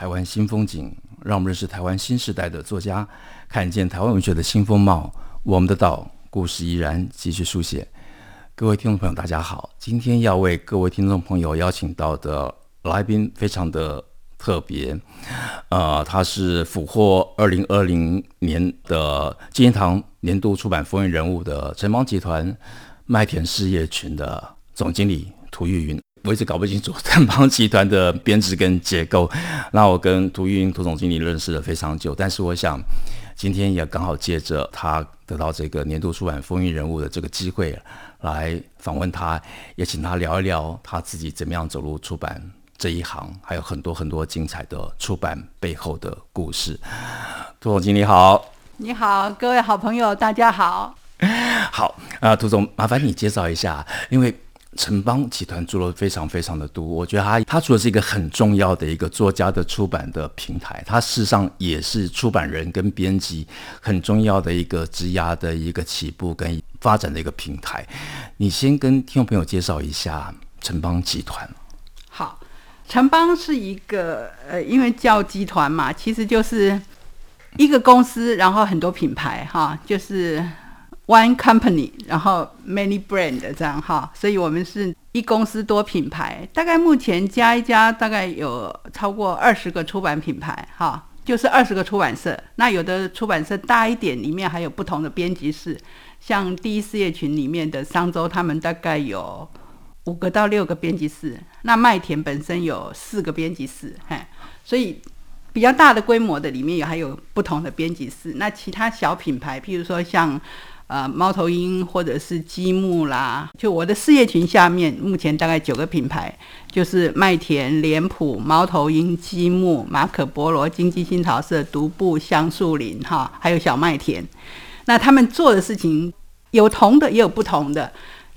台湾新风景，让我们认识台湾新时代的作家，看见台湾文学的新风貌。我们的岛故事依然继续书写。各位听众朋友，大家好，今天要为各位听众朋友邀请到的来宾非常的特别，呃，他是俘获二零二零年的金石堂年度出版风云人物的城邦集团麦田事业群的总经理。涂玉云，我一直搞不清楚城邦集团的编制跟结构。那我跟涂玉云涂总经理认识了非常久，但是我想今天也刚好借着他得到这个年度出版风云人物的这个机会来访问他，也请他聊一聊他自己怎么样走入出版这一行，还有很多很多精彩的出版背后的故事。涂总经理好，你好，各位好朋友，大家好。好啊，涂总，麻烦你介绍一下，因为。城邦集团做了非常非常的多，我觉得他他除了是一个很重要的一个作家的出版的平台，他事实上也是出版人跟编辑很重要的一个职涯的一个起步跟发展的一个平台。你先跟听众朋友介绍一下城邦集团。好，城邦是一个呃，因为叫集团嘛，其实就是一个公司，然后很多品牌哈，就是。One company，然后 many brand 这样哈，所以我们是一公司多品牌，大概目前加一加，大概有超过二十个出版品牌哈，就是二十个出版社。那有的出版社大一点，里面还有不同的编辑室，像第一事业群里面的商周，他们大概有五个到六个编辑室。那麦田本身有四个编辑室，嘿，所以比较大的规模的里面有还有不同的编辑室。那其他小品牌，譬如说像。呃，猫头鹰或者是积木啦，就我的事业群下面，目前大概九个品牌，就是麦田、脸谱、猫头鹰、积木、马可波罗、经济新潮社、独步、香树林，哈，还有小麦田。那他们做的事情有同的，也有不同的。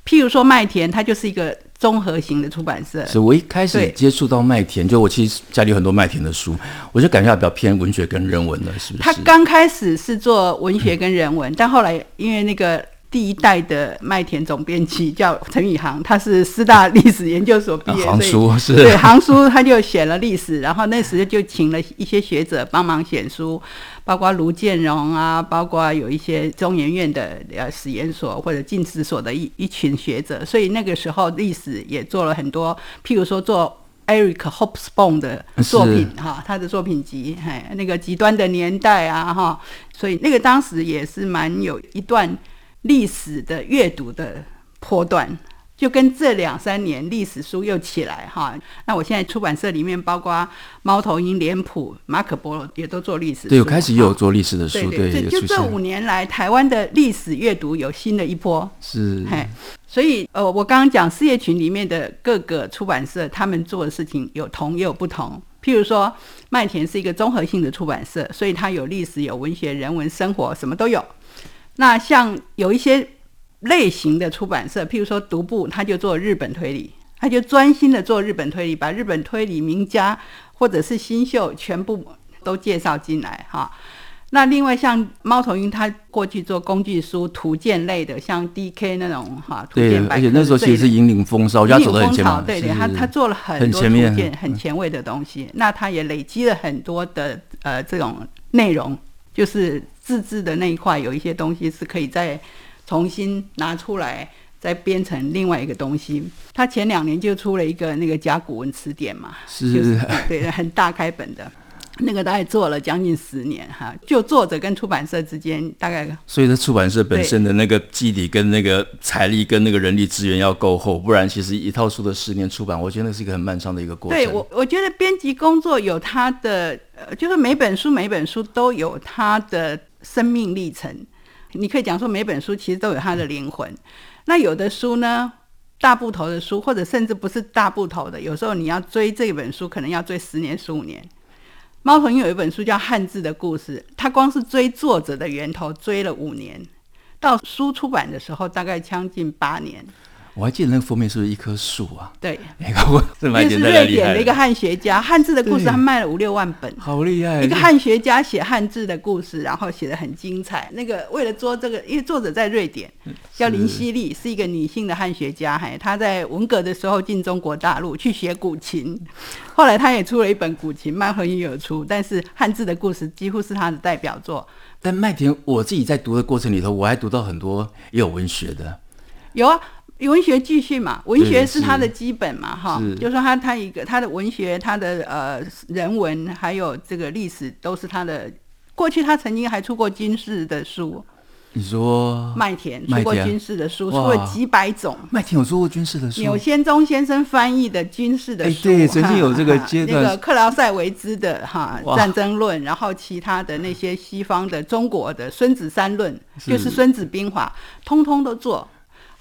譬如说麦田，它就是一个。综合型的出版社，所以我一开始接触到麦田，就我其实家里有很多麦田的书，我就感觉比较偏文学跟人文的，是不是？他刚开始是做文学跟人文，嗯、但后来因为那个。第一代的麦田总编辑叫陈宇航，他是师大历史研究所毕业，行书是对行书，他就写了历史，然后那时就请了一些学者帮忙写书，包括卢建荣啊，包括有一些中研院的呃史研所或者进史所的一一群学者，所以那个时候历史也做了很多，譬如说做 Eric Hobsbawm 的作品哈，他的作品集，嘿，那个极端的年代啊哈，所以那个当时也是蛮有一段。历史的阅读的波段，就跟这两三年历史书又起来哈。那我现在出版社里面，包括猫头鹰、脸谱、马可波罗，也都做历史书。对，有开始也有做历史的书。对，对，就这五年来，台湾的历史阅读有新的一波。是，嘿，所以呃，我刚刚讲事业群里面的各个出版社，他们做的事情有同也有不同。譬如说，麦田是一个综合性的出版社，所以它有历史、有文学、人文、生活，什么都有。那像有一些类型的出版社，譬如说独步，他就做日本推理，他就专心的做日本推理，把日本推理名家或者是新秀全部都介绍进来哈。那另外像猫头鹰，他过去做工具书、图鉴类的，像 DK 那种哈，图鉴百科，而且那时候其实是引领风骚，他走得很前面，对对，他他做了很多图鉴很前卫的东西。那他也累积了很多的呃这种内容，就是。自制的那一块有一些东西是可以再重新拿出来，再编成另外一个东西。他前两年就出了一个那个甲骨文词典嘛，是，就是对，很大开本的。那个大概做了将近十年哈，就作者跟出版社之间大概，所以这出版社本身的那个基底跟那个财力跟那个人力资源要够厚，不然其实一套书的十年出版，我觉得那是一个很漫长的一个过程。对我，我觉得编辑工作有它的，呃，就是每本书每本书都有它的生命历程。你可以讲说每本书其实都有它的灵魂。那有的书呢，大部头的书，或者甚至不是大部头的，有时候你要追这本书，可能要追十年十五年。猫头鹰有一本书叫《汉字的故事》，他光是追作者的源头追了五年，到书出版的时候大概将近八年。我还记得那个封面是不是一棵树啊？对，那个是瑞典的一个汉学家，汉字的故事他卖了五六万本，好厉害！一个汉学家写汉字的故事，然后写得很精彩。那个为了做这个，因为作者在瑞典，叫林希利，是一个女性的汉学家。嘿，她在文革的时候进中国大陆去学古琴，后来她也出了一本古琴，猫头鹰有出，但是汉字的故事几乎是她的代表作。但麦田，我自己在读的过程里头，我还读到很多也有文学的，有啊。文学继续嘛，文学是他的基本嘛，哈，就是说他他一个他的文学，他的呃人文还有这个历史都是他的。过去他曾经还出过军事的书。你说麦田出过军事的书，出过几百种。麦田有出过军事的书。钮先忠先生翻译的军事的书，欸、对，曾经有这个阶段。那个克劳塞维兹的哈战争论，然后其他的那些西方的、中国的《孙子三论》，就是《孙子兵法》，通通都做。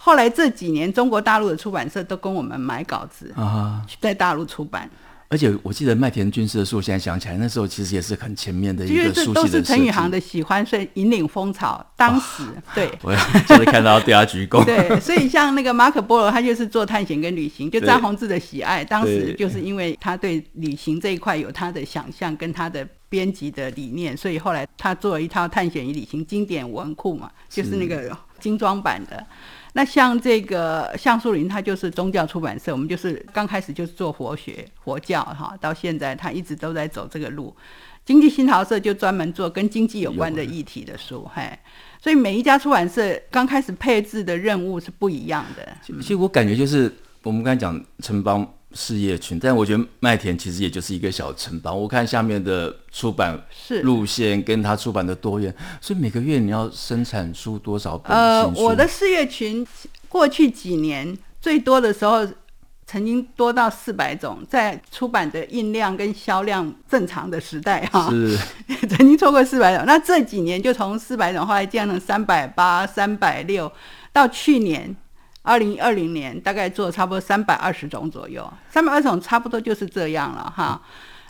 后来这几年，中国大陆的出版社都跟我们买稿子啊，在大陆出版。而且我记得麦田军事的书，现在想起来，那时候其实也是很前面的一个书系的。这都是陈宇航的喜欢，所以引领风潮。当时、哦、对，我就是看到对他鞠躬。对，所以像那个马可波罗，他就是做探险跟旅行。就张宏志的喜爱，当时就是因为他对旅行这一块有他的想象跟他的编辑的理念，所以后来他做了一套探险与旅行经典文库嘛，就是那个精装版的。那像这个橡树林，它就是宗教出版社，我们就是刚开始就是做佛学、佛教哈，到现在它一直都在走这个路。经济新潮社就专门做跟经济有关的议题的书，嘿，所以每一家出版社刚开始配置的任务是不一样的。其实我感觉就是我们刚才讲城邦。事业群，但我觉得麦田其实也就是一个小城邦。我看下面的出版路线跟他出版的多元，所以每个月你要生产出多少本？呃，我的事业群过去几年最多的时候，曾经多到四百种，在出版的印量跟销量正常的时代哈，是 曾经超过四百种。那这几年就从四百种后来降了三百八、三百六，到去年。二零二零年大概做差不多三百二十种左右，三百二十种差不多就是这样了哈。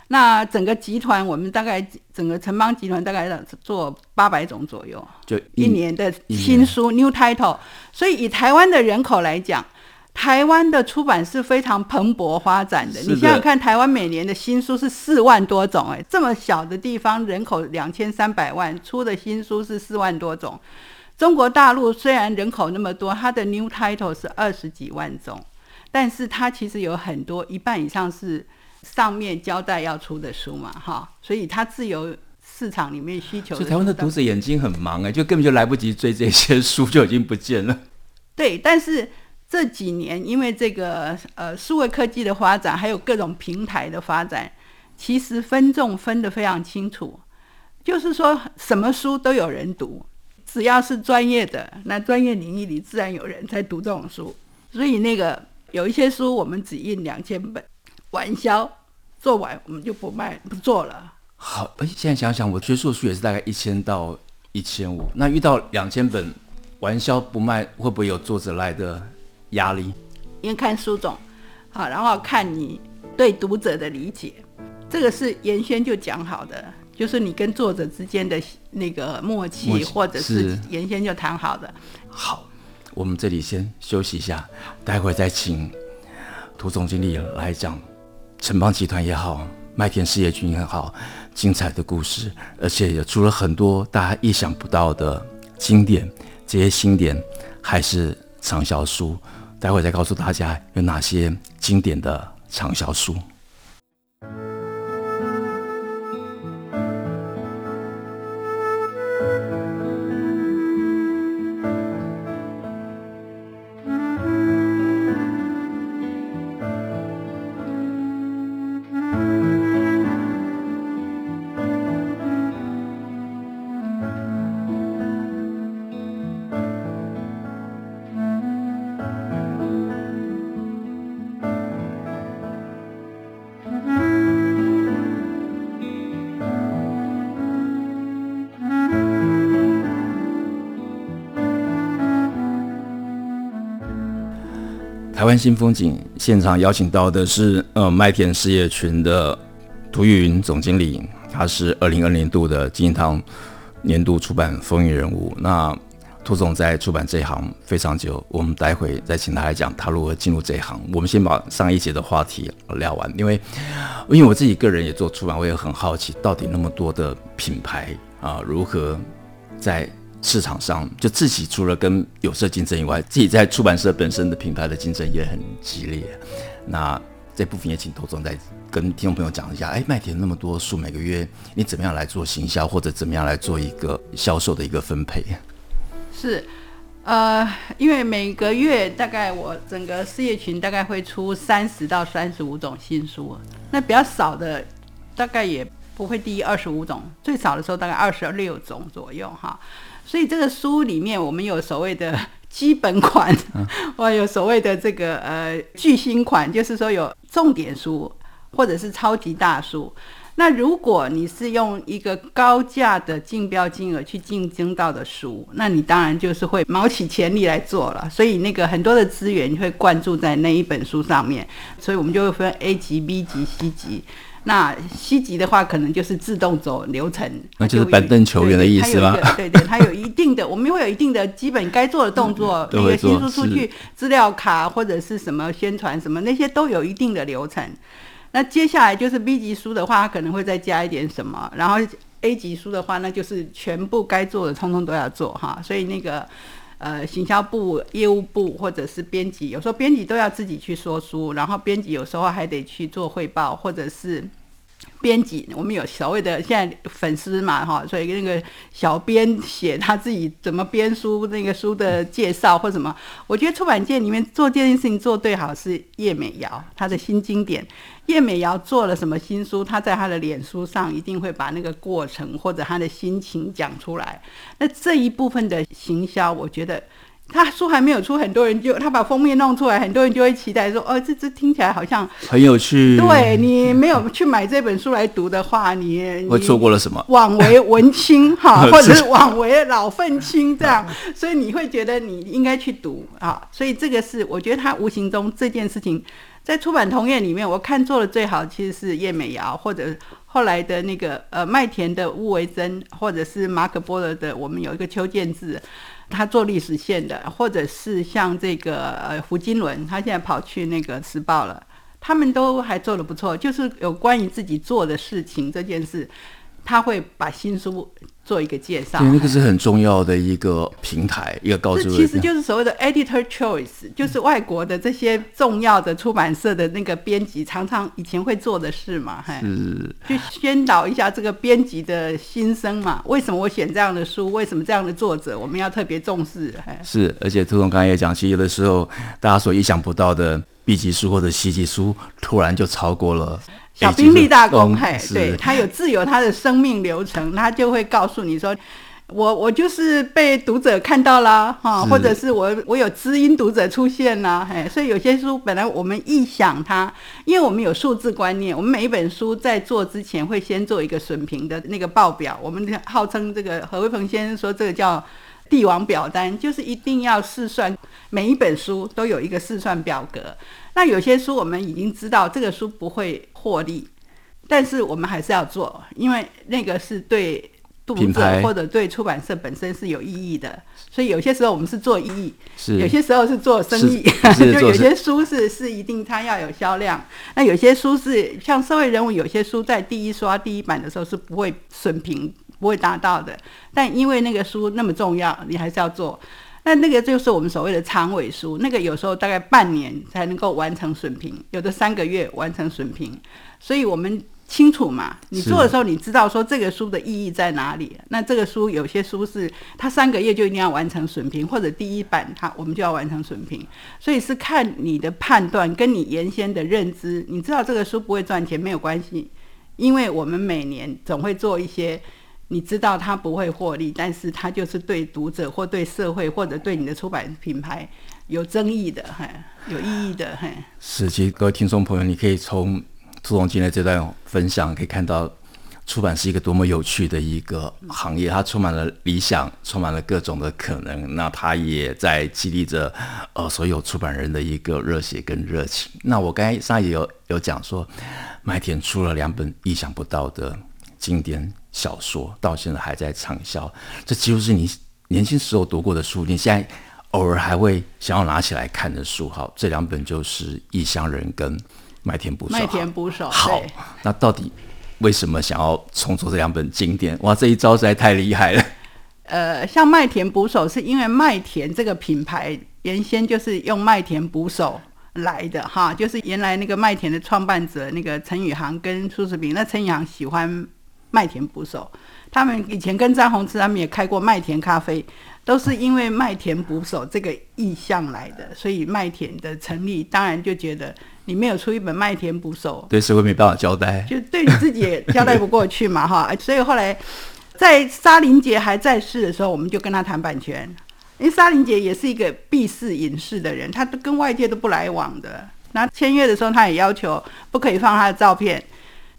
那整个集团，我们大概整个城邦集团大概做八百种左右，就一年的新书 new title。所以以台湾的人口来讲，台湾的出版是非常蓬勃发展的。你想想看，台湾每年的新书是四万多种，哎，这么小的地方，人口两千三百万，出的新书是四万多种。中国大陆虽然人口那么多，它的 new title 是二十几万种，但是它其实有很多一半以上是上面交代要出的书嘛，哈，所以它自由市场里面需求。所以台湾的读者眼睛很忙哎，就根本就来不及追这些书，就已经不见了。对，但是这几年因为这个呃数位科技的发展，还有各种平台的发展，其实分众分得非常清楚，就是说什么书都有人读。只要是专业的，那专业领域里自然有人在读这种书。所以那个有一些书，我们只印两千本，完销做完我们就不卖不做了。好，而且现在想想，我学术书也是大概一千到一千五。那遇到两千本完销不卖，会不会有作者来的压力？因为看书种，好，然后看你对读者的理解，这个是原先就讲好的。就是你跟作者之间的那个默契，默契或者是原先就谈好的。好，我们这里先休息一下，待会再请涂总经理来讲城邦集团也好，麦田事业群也好，精彩的故事，而且也出了很多大家意想不到的经典，这些经典还是畅销书。待会再告诉大家有哪些经典的畅销书。台湾新风景现场邀请到的是呃麦田事业群的涂玉云总经理，他是二零二零度的金银堂年度出版风云人物。那涂总在出版这一行非常久，我们待会再请他来讲他如何进入这一行。我们先把上一节的话题聊完，因为因为我自己个人也做出版，我也很好奇，到底那么多的品牌啊，如何在市场上就自己除了跟有色竞争以外，自己在出版社本身的品牌的竞争也很激烈。那这部分也请投总再跟听众朋友讲一下，哎，麦田那么多书，每个月你怎么样来做行销，或者怎么样来做一个销售的一个分配？是，呃，因为每个月大概我整个事业群大概会出三十到三十五种新书，那比较少的大概也不会低于二十五种，最少的时候大概二十六种左右哈。所以这个书里面我们有所谓的 基本款，我有所谓的这个呃巨星款，就是说有重点书或者是超级大书。那如果你是用一个高价的竞标金额去竞争到的书，那你当然就是会卯起全力来做了。所以那个很多的资源会灌注在那一本书上面，所以我们就会分 A 级、B 级、C 级。那 C 级的话，可能就是自动走流程，那就是板凳球员的意思吗？对对，它有一定的，我们会有一定的基本该做的动作，那个新书出去资料卡或者是什么宣传什么那些都有一定的流程。那接下来就是 B 级书的话，它可能会再加一点什么，然后 A 级书的话，那就是全部该做的通通都要做哈。所以那个呃，行销部、业务部或者是编辑，有时候编辑都要自己去说书，然后编辑有时候还得去做汇报，或者是。编辑，我们有所谓的现在粉丝嘛，哈，所以那个小编写他自己怎么编书，那个书的介绍或什么，我觉得出版界里面做这件事情做最好是叶美瑶，她的新经典，叶美瑶做了什么新书，她在她的脸书上一定会把那个过程或者她的心情讲出来，那这一部分的行销，我觉得。他书还没有出，很多人就他把封面弄出来，很多人就会期待说：“哦，这这听起来好像很有趣。”对，你没有去买这本书来读的话，你会错过了什么？枉为文青哈，或者是枉为老愤青这样，所以你会觉得你应该去读啊。所以这个是我觉得他无形中这件事情在出版同业里面，我看做的最好其实是叶美瑶，或者后来的那个呃麦田的乌维珍，或者是马可波罗的，我们有一个邱建志。他做历史线的，或者是像这个呃胡金伦，他现在跑去那个时报了，他们都还做的不错。就是有关于自己做的事情这件事，他会把新书。做一个介绍，对，那个是很重要的一个平台，一个告诉。其实就是所谓的 editor choice，就是外国的这些重要的出版社的那个编辑常常以前会做的事嘛，嘿，是，去宣导一下这个编辑的心声嘛。为什么我选这样的书？为什么这样的作者我们要特别重视？嘿，是，而且涂总刚才也讲，其实有的时候大家所意想不到的 B 级书或者 C 级书，突然就超过了。小兵立大功，嘿，对，他有自有他的生命流程，他就会告诉你说，我我就是被读者看到了哈，或者是我我有知音读者出现了，嘿，所以有些书本来我们臆想它，因为我们有数字观念，我们每一本书在做之前会先做一个损评的那个报表，我们号称这个何维鹏先生说这个叫帝王表单，就是一定要试算每一本书都有一个试算表格。那有些书我们已经知道这个书不会获利，但是我们还是要做，因为那个是对读者或者对出版社本身是有意义的。所以有些时候我们是做意义，是有些时候是做生意，就有些书是是一定它要有销量。那有些书是像社会人物，有些书在第一刷第一版的时候是不会损评不会达到的，但因为那个书那么重要，你还是要做。那那个就是我们所谓的长尾书，那个有时候大概半年才能够完成损评，有的三个月完成损评，所以我们清楚嘛。你做的时候，你知道说这个书的意义在哪里。那这个书有些书是它三个月就一定要完成损评，或者第一版它我们就要完成损评，所以是看你的判断跟你原先的认知。你知道这个书不会赚钱没有关系，因为我们每年总会做一些。你知道他不会获利，但是他就是对读者或对社会或者对你的出版品牌有争议的，嘿，有意义的，嘿。是，其实各位听众朋友，你可以从朱总今天这段分享可以看到，出版是一个多么有趣的一个行业，它充满了理想，充满了各种的可能。那它也在激励着呃所有出版人的一个热血跟热情。那我刚才上也有有讲说，麦田出了两本意想不到的。经典小说，到现在还在畅销。这几乎是你年轻时候读过的书，你现在偶尔还会想要拿起来看的书。好，这两本就是《异乡人》跟《麦田捕手》。麦田捕手。好，那到底为什么想要重做这两本经典？哇，这一招实在太厉害了。呃，像麦田捕手，是因为麦田这个品牌原先就是用麦田捕手来的哈，就是原来那个麦田的创办者那个陈宇航跟苏世平，那陈宇航喜欢麦田捕手，他们以前跟张宏志他们也开过麦田咖啡，都是因为麦田捕手这个意向来的，所以麦田的成立，当然就觉得你没有出一本麦田捕手，对社会没办法交代，就对你自己也交代不过去嘛哈，所以后来。在沙林杰还在世的时候，我们就跟他谈版权，因为沙林杰也是一个闭世隐世的人，他都跟外界都不来往的。那签约的时候，他也要求不可以放他的照片，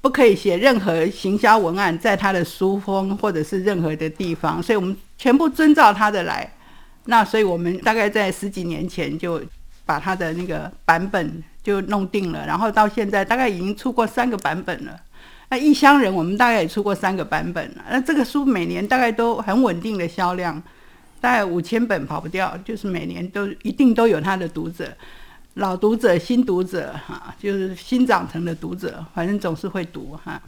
不可以写任何行销文案在他的书封或者是任何的地方，所以我们全部遵照他的来。那所以我们大概在十几年前就把他的那个版本就弄定了，然后到现在大概已经出过三个版本了。那异乡人，我们大概也出过三个版本了。那这个书每年大概都很稳定的销量，大概五千本跑不掉，就是每年都一定都有他的读者，老读者、新读者哈，就是新长成的读者，反正总是会读哈。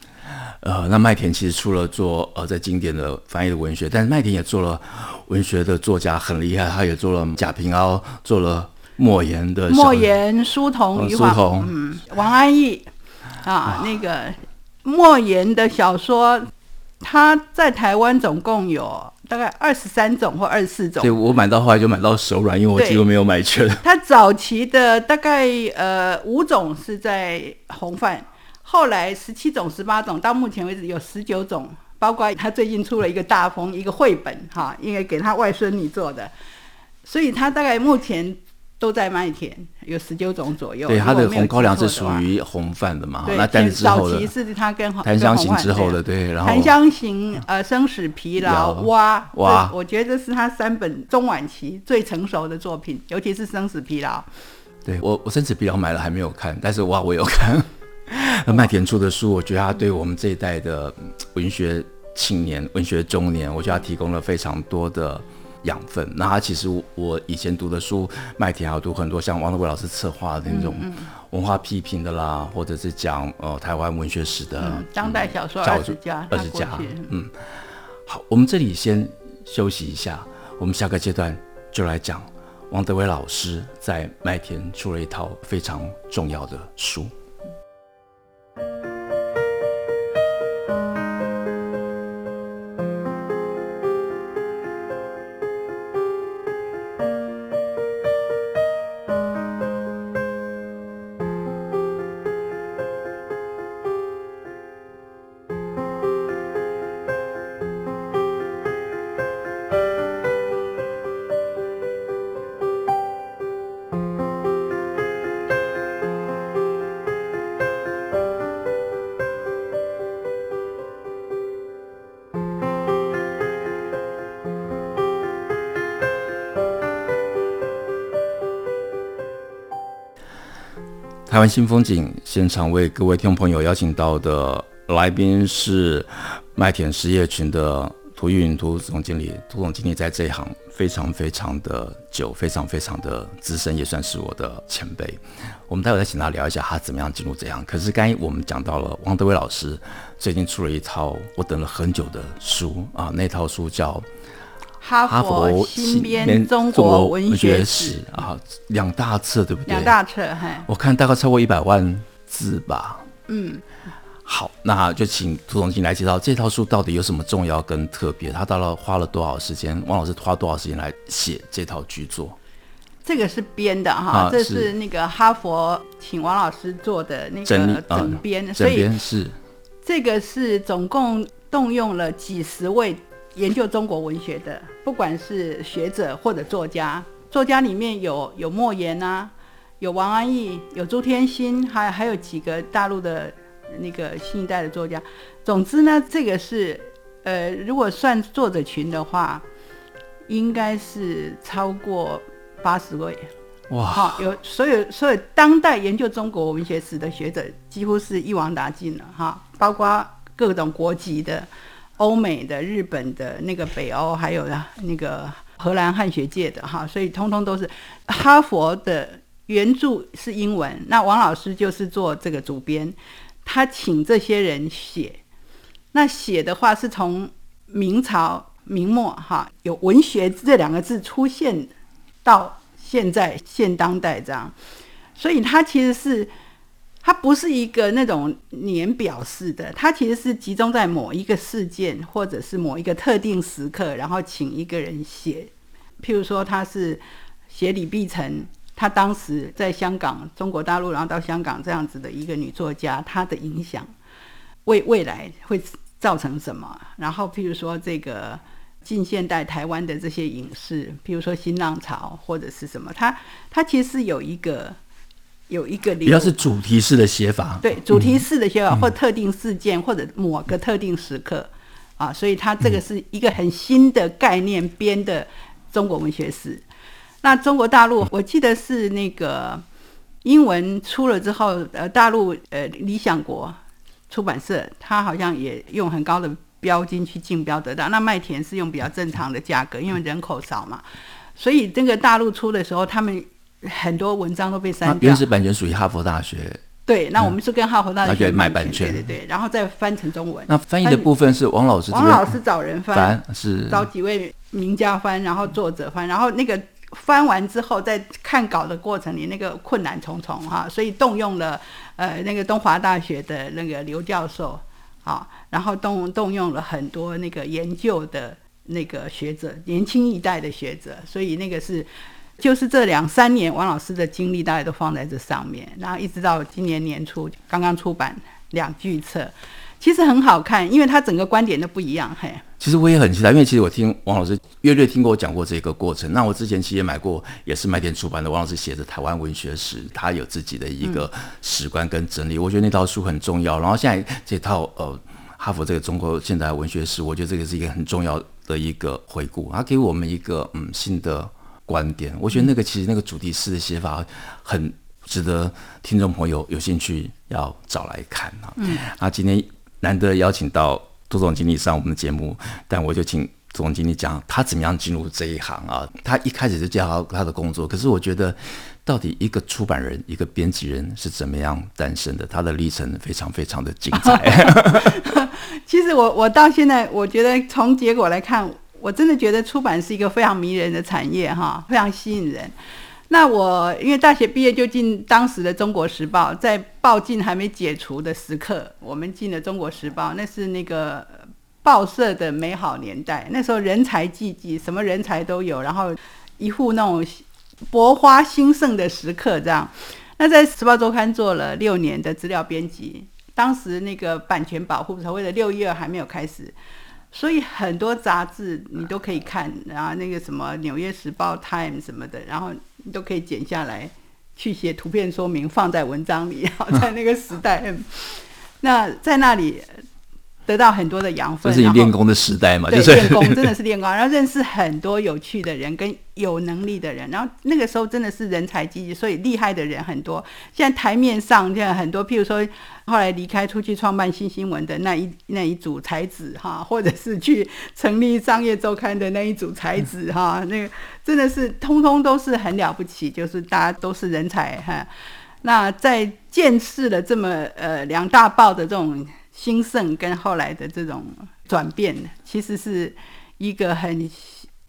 呃，那麦田其实除了做呃在经典的翻译的文学，但是麦田也做了文学的作家很厉害，他也做了贾平凹，做了莫言的莫言、书童、书童，嗯，王安忆啊，啊那个。莫言的小说，他在台湾总共有大概二十三种或二十四种。对，我买到后来就买到手软，因为我几乎没有买全。他早期的大概呃五种是在红饭，后来十七种、十八种，到目前为止有十九种，包括他最近出了一个大风，一个绘本哈，因为给他外孙女做的，所以他大概目前。都在麦田，有十九种左右。对，他的红高粱是属于红范的嘛？对，那但是之后的早期是他跟《檀香型》之后的，对，然后《檀香型》呃，《生死疲劳》哇哇，我觉得这是他三本中晚期最成熟的作品，尤其是《生死疲劳》。对我，我《生死疲劳》买了还没有看，但是哇，我有看。那 麦田出的书，我觉得他对我们这一代的文学青年、文学中年，我觉得他提供了非常多的。养分。那他其实我以前读的书，麦田还有读很多像王德伟老师策划的那种文化批评的啦，或者是讲呃台湾文学史的、嗯、当代小说二十家，二十家。嗯，好，我们这里先休息一下，我们下个阶段就来讲王德伟老师在麦田出了一套非常重要的书。台湾新风景现场为各位听众朋友邀请到的来宾是麦田实业群的涂玉云涂总经理。涂总经理在这一行非常非常的久，非常非常的资深，也算是我的前辈。我们待会再请他聊一下他怎么样进入这行。可是刚才我们讲到了王德威老师最近出了一套我等了很久的书啊，那套书叫。哈佛新编中国文学史啊，两大册对不对？两大册，嘿，我看大概超过一百万字吧。嗯，好，那就请涂总经来介绍这套书到底有什么重要跟特别，他到了花了多少时间？王老师花多少时间来写这套巨作？这个是编的哈，啊、这是那个哈佛请王老师做的那个整编，所以是这个是总共动用了几十位。研究中国文学的，不管是学者或者作家，作家里面有有莫言啊，有王安忆，有朱天心，还还有几个大陆的那个新一代的作家。总之呢，这个是呃，如果算作者群的话，应该是超过八十位。哇！好，有所有所有当代研究中国文学史的学者，几乎是一网打尽了哈，包括各种国籍的，欧美的、日本的、那个北欧，还有那个荷兰汉学界的哈，所以通通都是哈佛的原著是英文。那王老师就是做这个主编，他请这些人写。那写的话是从明朝明末哈有文学这两个字出现到现在现当代这样，所以他其实是。它不是一个那种年表式的，它其实是集中在某一个事件或者是某一个特定时刻，然后请一个人写。譬如说，他是写李碧城，他当时在香港、中国大陆，然后到香港这样子的一个女作家，她的影响为未来会造成什么？然后，譬如说这个近现代台湾的这些影视，譬如说新浪潮或者是什么，它它其实是有一个。有一个比较是主题式的写法，对，主题式的写法，或特定事件，或者某个特定时刻，啊，所以它这个是一个很新的概念编的中国文学史。那中国大陆，我记得是那个英文出了之后，呃，大陆呃理想国出版社，它好像也用很高的标金去竞标得到。那麦田是用比较正常的价格，因为人口少嘛，所以这个大陆出的时候，他们。很多文章都被删掉。原始版权属于哈佛大学。对，那我们是跟哈佛大学买版权，对对对，然后再翻成中文。那翻译的部分是王老师，王老师找人翻，翻是找几位名家翻，然后作者翻，然后那个翻完之后，在看稿的过程里，那个困难重重哈，所以动用了呃那个东华大学的那个刘教授啊，然后动动用了很多那个研究的那个学者，年轻一代的学者，所以那个是。就是这两三年，王老师的精力大概都放在这上面，然后一直到今年年初刚刚出版两巨册，其实很好看，因为他整个观点都不一样。嘿，其实我也很期待，因为其实我听王老师约略听过我讲过这个过程。那我之前其实也买过，也是麦田出版的王老师写的《台湾文学史》，他有自己的一个史观跟整理，我觉得那套书很重要。然后现在这套呃哈佛这个中国现代文学史，我觉得这个是一个很重要的一个回顾，它给我们一个嗯新的。观点，我觉得那个其实那个主题式的写法很值得听众朋友有兴趣要找来看啊。嗯，啊今天难得邀请到杜总经理上我们的节目，但我就请总经理讲他怎么样进入这一行啊。他一开始就介绍他的工作，可是我觉得到底一个出版人、一个编辑人是怎么样诞生的？他的历程非常非常的精彩。其实我我到现在，我觉得从结果来看。我真的觉得出版是一个非常迷人的产业，哈，非常吸引人。那我因为大学毕业就进当时的《中国时报》，在报禁还没解除的时刻，我们进了《中国时报》，那是那个报社的美好年代。那时候人才济济，什么人才都有，然后一副那种百花兴盛的时刻，这样。那在《时报周刊》做了六年的资料编辑，当时那个版权保护所谓的六一二还没有开始。所以很多杂志你都可以看，然后那个什么《纽约时报》、《Time》什么的，然后你都可以剪下来，去写图片说明，放在文章里。然后在那个时代，那在那里。得到很多的养分，这是你练功的时代嘛？对，就是练功 真的是练功，然后认识很多有趣的人跟有能力的人，然后那个时候真的是人才济济，所以厉害的人很多。现在台面上现在很多，譬如说后来离开出去创办新新闻的那一那一组才子哈，或者是去成立商业周刊的那一组才子哈，那个真的是通通都是很了不起，就是大家都是人才哈。那在见识了这么呃两大报的这种。兴盛跟后来的这种转变，其实是一个很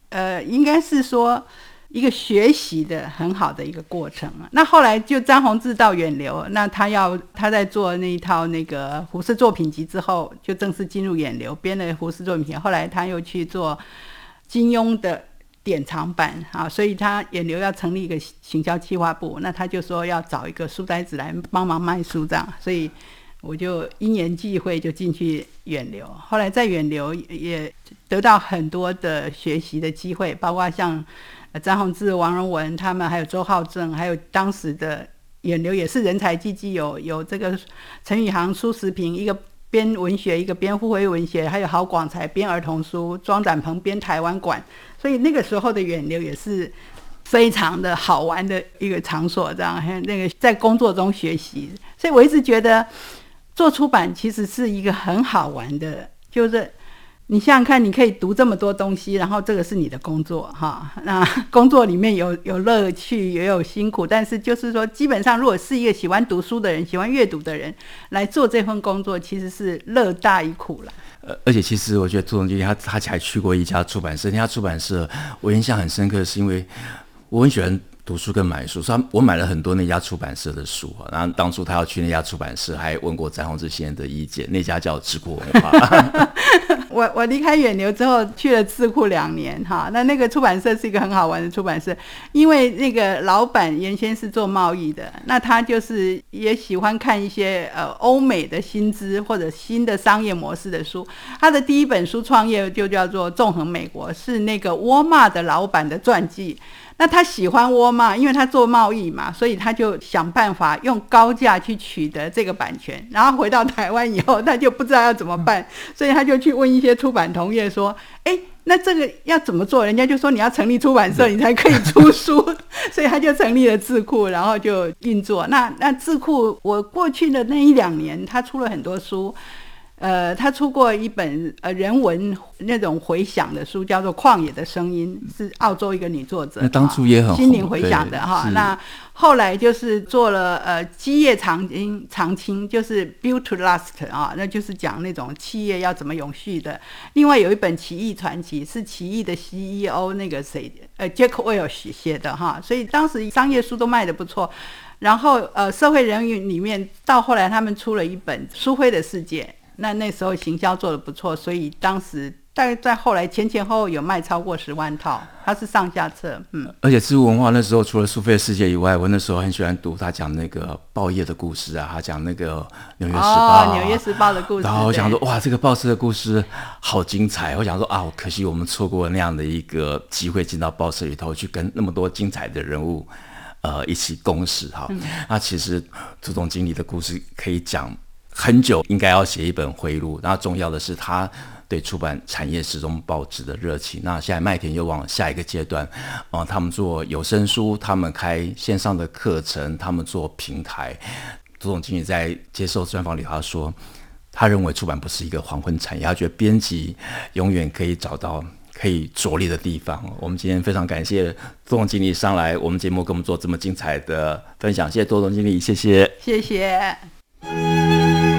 呃，应该是说一个学习的很好的一个过程。那后来就张宏志到远流，那他要他在做那一套那个胡适作品集之后，就正式进入远流编了胡适作品集。后来他又去做金庸的典藏版啊，所以他远流要成立一个行销企划部，那他就说要找一个书呆子来帮忙卖书这样，所以。我就因缘际会就进去远流，后来在远流也得到很多的学习的机会，包括像张宏志、王荣文他们，还有周浩正，还有当时的远流也是人才济济，有有这个陈宇航、苏时平，一个编文学，一个编互惠文学，还有郝广才编儿童书，庄展鹏编台湾馆，所以那个时候的远流也是非常的好玩的一个场所，这样那个在工作中学习，所以我一直觉得。做出版其实是一个很好玩的，就是。你想想看，你可以读这么多东西，然后这个是你的工作，哈。那工作里面有有乐趣，也有辛苦，但是就是说，基本上如果是一个喜欢读书的人、喜欢阅读的人来做这份工作，其实是乐大于苦了。呃，而且其实我觉得朱总经理他他还去过一家出版社，那家出版社我印象很深刻，是因为我很喜欢。读书跟买书，所以我买了很多那家出版社的书。然后当初他要去那家出版社，还问过詹宏志先生的意见。那家叫直播文化。我我离开远流之后去了智库两年，哈，那那个出版社是一个很好玩的出版社，因为那个老板原先是做贸易的，那他就是也喜欢看一些呃欧美的新知或者新的商业模式的书。他的第一本书创业就叫做《纵横美国》，是那个沃尔玛的老板的传记。那他喜欢沃尔玛，因为他做贸易嘛，所以他就想办法用高价去取得这个版权。然后回到台湾以后，他就不知道要怎么办，所以他就去问一些出版同业说：“诶，那这个要怎么做？”人家就说：“你要成立出版社，你才可以出书。”所以他就成立了智库，然后就运作。那那智库，我过去的那一两年，他出了很多书。呃，他出过一本呃人文那种回响的书，叫做《旷野的声音》，是澳洲一个女作者。那当初也很心灵回响的哈。那后来就是做了呃《基业长青长青》，就是 Built to Last 啊，那就是讲那种企业要怎么永续的。另外有一本《奇异传奇》，是奇异的 CEO 那个谁呃 Jack Welch 写的哈。所以当时商业书都卖的不错。然后呃社会人员里面，到后来他们出了一本《书辉的世界》。那那时候行销做的不错，所以当时大概在后来前前后后有卖超过十万套，它是上下册，嗯。而且知乎文化那时候除了苏菲的世界以外，我那时候很喜欢读他讲那个报业的故事啊，他讲那个纽约时报，哦，纽约时报的故事。然后我想说，哇，这个报社的故事好精彩。我想说啊，可惜我们错过那样的一个机会，进到报社里头去跟那么多精彩的人物，呃，一起共事哈。嗯、那其实朱总经理的故事可以讲。很久应该要写一本回忆录，然后重要的是他对出版产业始终抱持的热情。那现在麦田又往下一个阶段，啊、他们做有声书，他们开线上的课程，他们做平台。朱总经理在接受专访里他说，他认为出版不是一个黄昏产业，他觉得编辑永远可以找到可以着力的地方。我们今天非常感谢朱总经理上来我们节目，跟我们做这么精彩的分享，谢谢朱总经理，谢谢，谢谢。来